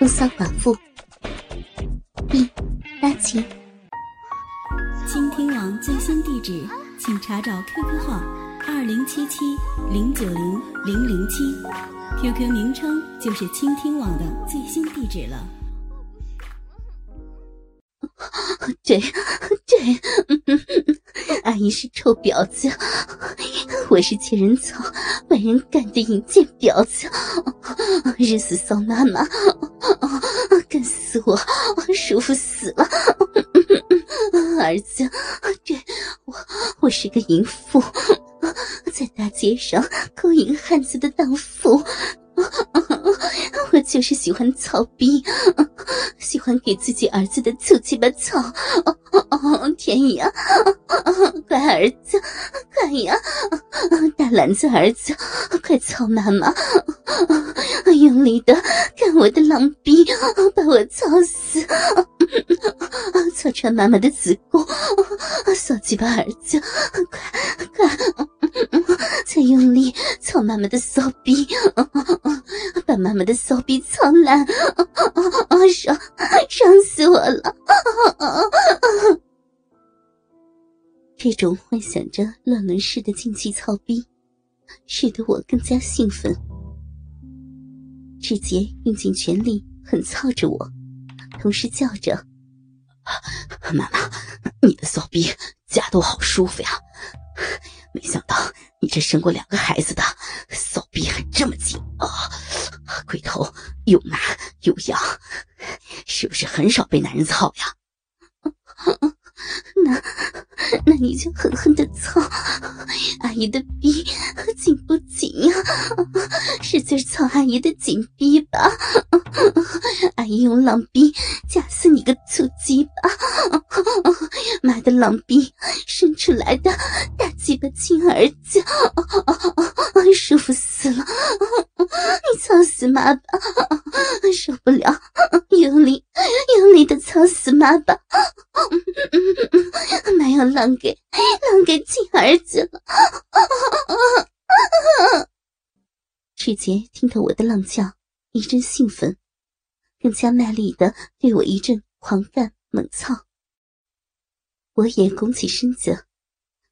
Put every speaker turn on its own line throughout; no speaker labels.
风骚寡妇，第八集。
倾听网最新地址，请查找 QQ 号二零七七零九零零零七，QQ 名称就是倾听网的最新地址了。
对对，阿 姨是臭婊子，我是贱人草，万人干的淫贱婊子，日死骚妈妈，干死我，舒服死了。儿子，对我，我是个淫妇，在大街上勾引汉子的荡妇。我就是喜欢操逼，喜欢给自己儿子的粗鸡巴操。天呀，乖儿子，快呀！大篮子儿子，快操妈妈！用力的干我的狼逼，把我操死！操穿妈妈的子宫，骚鸡巴儿子，快快！再用力操妈妈的骚逼，把妈妈的骚逼操烂，爽爽死我了！这种幻想着乱伦式的禁忌操逼，使得我更加兴奋。志杰用尽全力狠操着我，同时叫着：“
妈妈，你的骚逼夹得我好舒服呀！”没想到你这生过两个孩子的手臂还这么紧啊！龟头又麻又痒，是不是很少被男人操呀？
那那你就狠狠的操阿姨的逼，紧不紧呀？使劲操阿姨的紧逼吧！阿姨用狼逼夹死你个粗鸡巴！妈的狼逼生出来的大鸡巴亲儿子，舒服死了！你操死妈吧！受不了，用力用力的操死妈吧！妈要浪给浪给亲儿子了！志杰听到我的浪叫，一阵兴奋，更加卖力的对我一阵狂干猛操。我也拱起身子，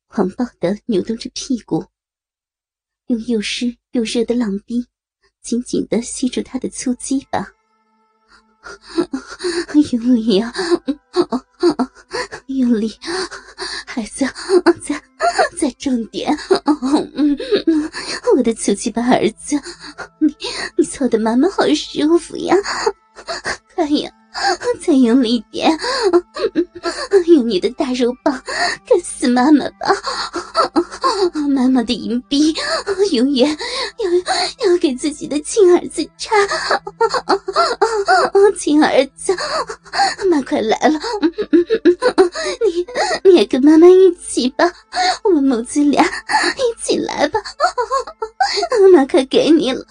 狂暴的扭动着屁股，用又湿又热的浪逼紧紧的吸住他的粗鸡巴，用力啊！用力，孩子，再再重点！我的粗鸡巴儿子，你你操的妈妈好舒服呀！快呀，再用力点！用你的大肉棒干死妈妈吧！妈妈的银币永远要要给自己的亲儿子插！亲儿子，妈快来了！你你也跟妈妈一起吧，我们母子俩一起来吧！妈快给你了！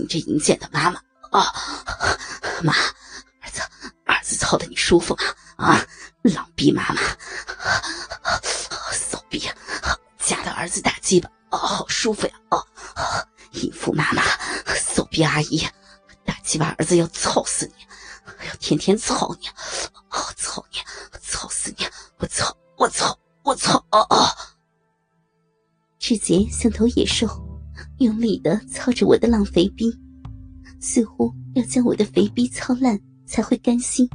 你这淫贱的妈妈！啊，妈，儿子，儿子操的你舒服吗？啊，狼逼妈妈，骚逼，夹的儿子大鸡巴，哦，好舒服呀！哦，淫妇妈妈，骚逼阿姨，大鸡巴儿子要操死你，要天天操你，哦，操你，操死你！我操，我操，我操！哦哦，
志杰像头野兽，用力的操着我的浪肥逼，似乎要将我的肥逼操烂才会甘心。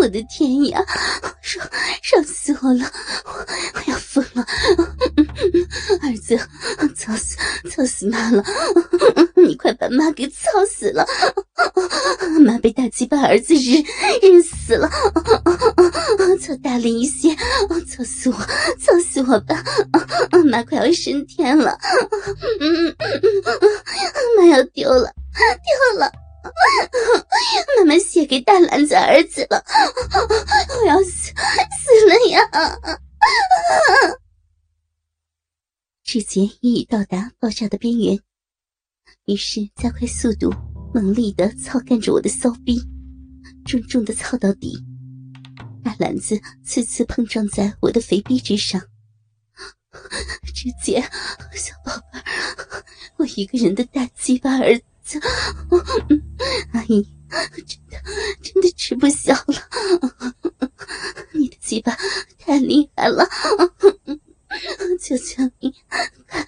我的天呀，爽爽死我了！我要疯了！儿子，操死操死妈了！你快把妈给操死了！妈被大鸡巴儿子日日死了！操大力一些！操死我！操死我吧！啊 妈快要升天了！妈要丢了，丢了！妈妈写给大篮子儿子了，我要死死了呀！志杰已已到达爆炸的边缘，于是加快速度，猛力的操干着我的骚逼，重重的操到底，大篮子次次碰撞在我的肥逼之上。师姐，小宝贝儿，我一个人的大鸡巴儿子，阿姨真的真的吃不消了，你的鸡巴太厉害了，求求你，快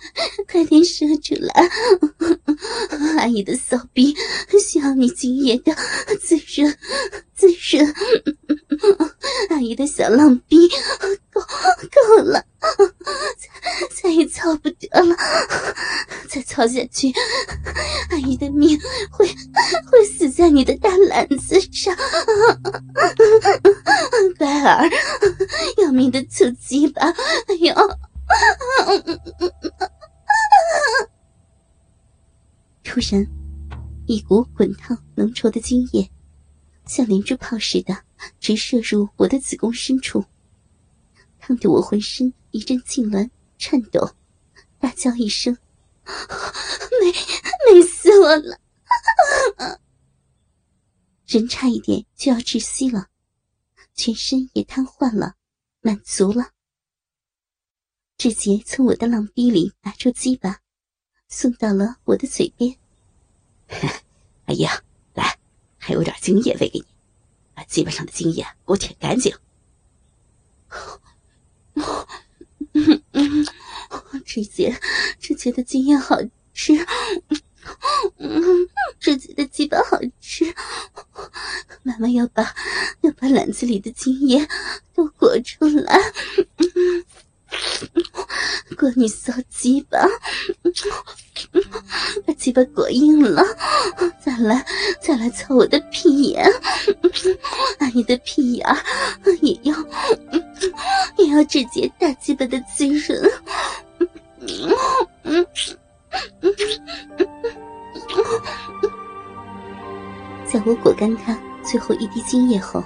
快点射出来，阿姨的骚逼需要你今夜的滋润滋润，阿姨的小浪逼够够了。再再也操不得了，再操下去，阿姨的命会会死在你的大篮子上。乖儿，要命的粗鸡巴！哎呦！突然，一股滚烫浓稠的精液，像连珠炮似的直射入我的子宫深处。烫得我浑身一阵痉挛、颤抖，大叫一声：“美美死我了！”人差一点就要窒息了，全身也瘫痪了，满足了。志杰从我的浪逼里拿出鸡巴，送到了我的嘴边。
哎呀，还有点精液喂给你，把鸡巴上的精液给我舔干净。
嗯嗯，志杰，志杰的经验好吃，嗯，志杰的鸡巴好吃，妈妈要把要把篮子里的精液都裹出来，裹你骚鸡巴，把鸡巴裹硬了，再来再来操我的屁眼，把你的屁眼也要。也要直接大鸡巴的滋润，在我裹干他最后一滴精液后，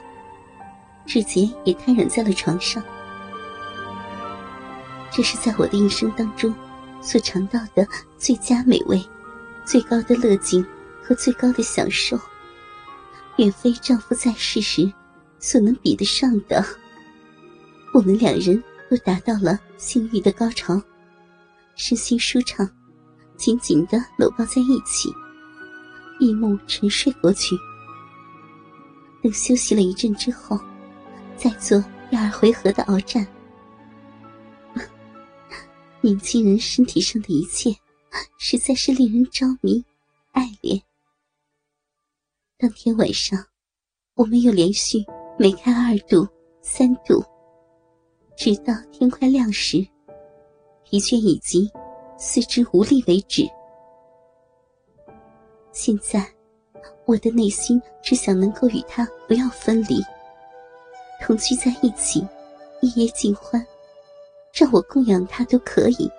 志杰也瘫软在了床上。这是在我的一生当中所尝到的最佳美味、最高的乐境和最高的享受，远非丈夫在世时所能比得上的。我们两人都达到了性欲的高潮，身心舒畅，紧紧的搂抱在一起，闭目沉睡过去。等休息了一阵之后，再做第二回合的鏖战。年轻人身体上的一切，实在是令人着迷、爱恋。当天晚上，我们又连续每开二度、三度。直到天快亮时，疲倦已极，四肢无力为止。现在，我的内心只想能够与他不要分离，同居在一起，一夜尽欢，让我供养他都可以。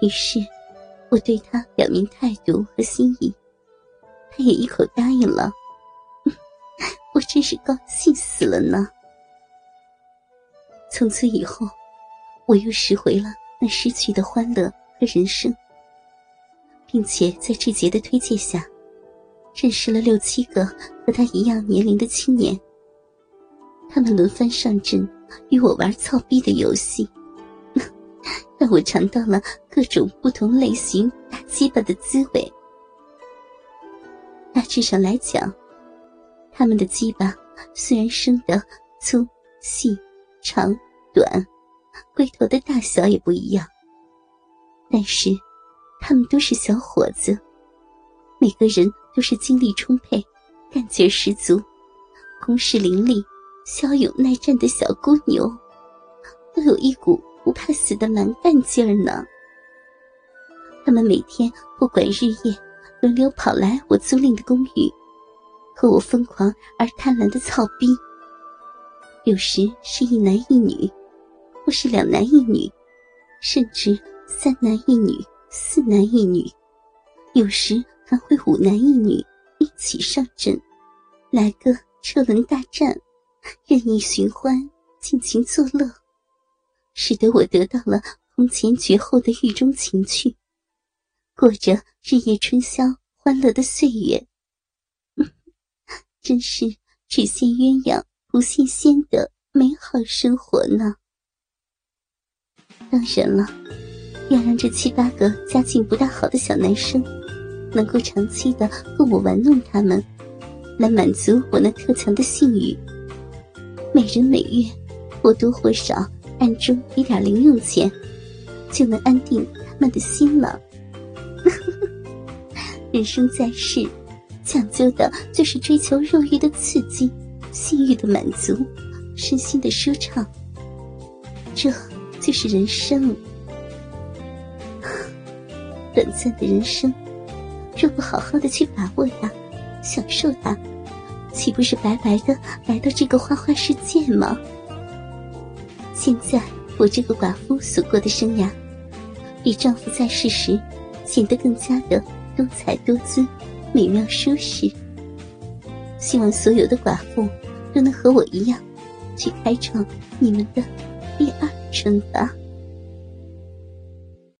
于是，我对他表明态度和心意，他也一口答应了。我真是高兴死了呢。从此以后，我又拾回了那失去的欢乐和人生，并且在志杰的推荐下，认识了六七个和他一样年龄的青年。他们轮番上阵，与我玩操逼的游戏，让我尝到了各种不同类型打鸡巴的滋味。大致上来讲，他们的鸡巴虽然生的粗细。长、短，龟头的大小也不一样。但是，他们都是小伙子，每个人都是精力充沛、干劲十足、攻势凌厉、骁勇耐战的小姑牛，都有一股不怕死的蛮干劲儿呢。他们每天不管日夜，轮流跑来我租赁的公寓，和我疯狂而贪婪的操逼。有时是一男一女，或是两男一女，甚至三男一女、四男一女，有时还会五男一女一起上阵，来个车轮大战，任意寻欢，尽情作乐，使得我得到了空前绝后的狱中情趣，过着日夜春宵、欢乐的岁月，真是只羡鸳鸯。不羡仙的美好生活呢。当然了，要让这七八个家境不大好的小男生，能够长期的供我玩弄他们，来满足我那特强的性欲。每人每月或多或少暗中给点零用钱，就能安定他们的心了。人生在世，讲究的就是追求肉欲的刺激、性欲的满足、身心的舒畅。这就是人生。短暂的人生，若不好好的去把握它、享受它，岂不是白白的来到这个花花世界吗？现在我这个寡妇所过的生涯，比丈夫在世时显得更加的多彩多姿、美妙舒适。希望所有的寡妇都能和我一样，去开创你们的第二春吧。